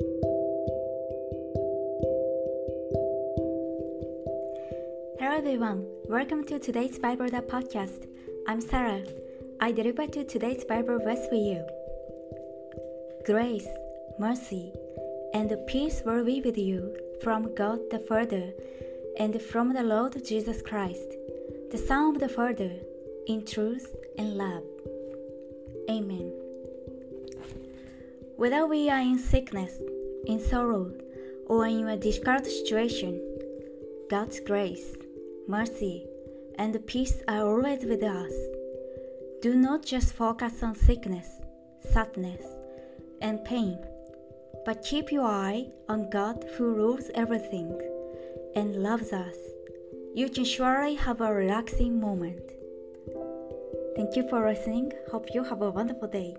Hello everyone, welcome to today's Bible podcast. I'm Sarah. I deliver to today's Bible verse for you. Grace, mercy, and peace will be with you from God the Father and from the Lord Jesus Christ, the Son of the Father, in truth and love. Amen. Whether we are in sickness, in sorrow, or in a difficult situation, God's grace mercy, and peace are always with us. Do not just focus on sickness, sadness, and pain, but keep your eye on God who rules everything and loves us. You can surely have a relaxing moment. Thank you for listening. Hope you have a wonderful day.